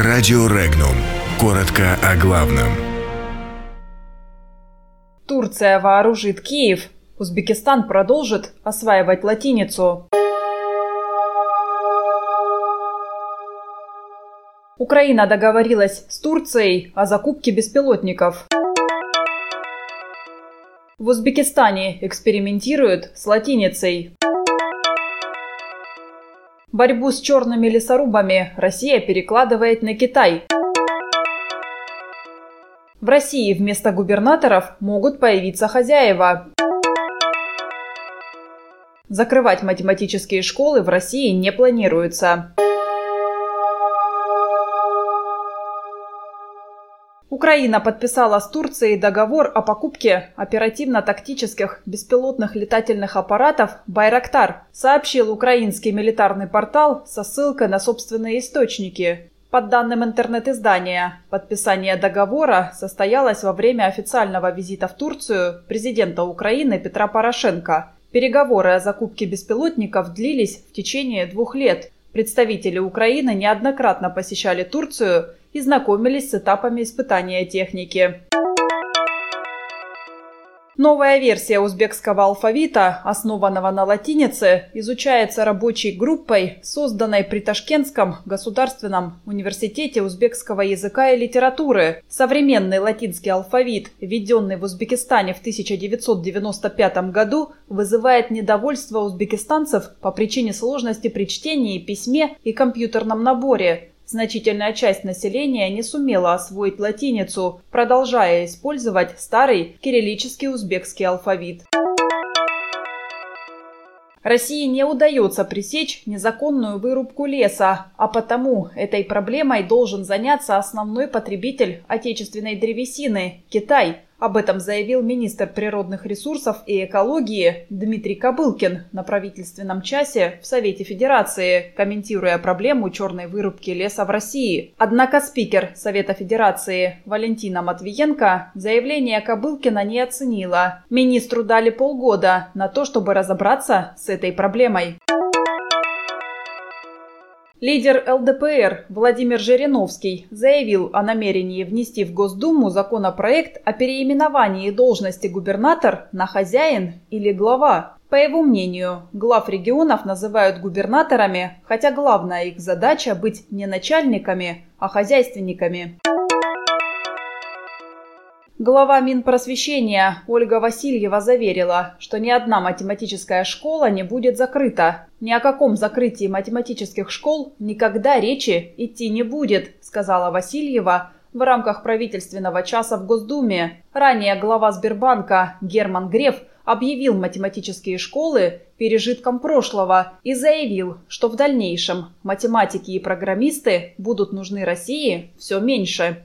Радио Регнум. Коротко о главном. Турция вооружит Киев. Узбекистан продолжит осваивать латиницу. Украина договорилась с Турцией о закупке беспилотников. В Узбекистане экспериментируют с латиницей. Борьбу с черными лесорубами Россия перекладывает на Китай. В России вместо губернаторов могут появиться хозяева. Закрывать математические школы в России не планируется. Украина подписала с Турцией договор о покупке оперативно-тактических беспилотных летательных аппаратов «Байрактар», сообщил украинский милитарный портал со ссылкой на собственные источники. По данным интернет-издания, подписание договора состоялось во время официального визита в Турцию президента Украины Петра Порошенко. Переговоры о закупке беспилотников длились в течение двух лет. Представители Украины неоднократно посещали Турцию и знакомились с этапами испытания техники. Новая версия узбекского алфавита, основанного на латинице, изучается рабочей группой, созданной при Ташкентском государственном университете узбекского языка и литературы. Современный латинский алфавит, введенный в Узбекистане в 1995 году, вызывает недовольство узбекистанцев по причине сложности при чтении, письме и компьютерном наборе. Значительная часть населения не сумела освоить латиницу, продолжая использовать старый кириллический узбекский алфавит. России не удается пресечь незаконную вырубку леса, а потому этой проблемой должен заняться основной потребитель отечественной древесины – Китай – об этом заявил министр природных ресурсов и экологии Дмитрий Кобылкин на правительственном часе в Совете Федерации, комментируя проблему черной вырубки леса в России. Однако спикер Совета Федерации Валентина Матвиенко заявление Кобылкина не оценила. Министру дали полгода на то, чтобы разобраться с этой проблемой. Лидер ЛДПР Владимир Жириновский заявил о намерении внести в Госдуму законопроект о переименовании должности губернатор на хозяин или глава. По его мнению, глав регионов называют губернаторами, хотя главная их задача быть не начальниками, а хозяйственниками. Глава Минпросвещения Ольга Васильева заверила, что ни одна математическая школа не будет закрыта. Ни о каком закрытии математических школ никогда речи идти не будет, сказала Васильева в рамках правительственного часа в Госдуме. Ранее глава Сбербанка Герман Греф объявил математические школы пережитком прошлого и заявил, что в дальнейшем математики и программисты будут нужны России все меньше.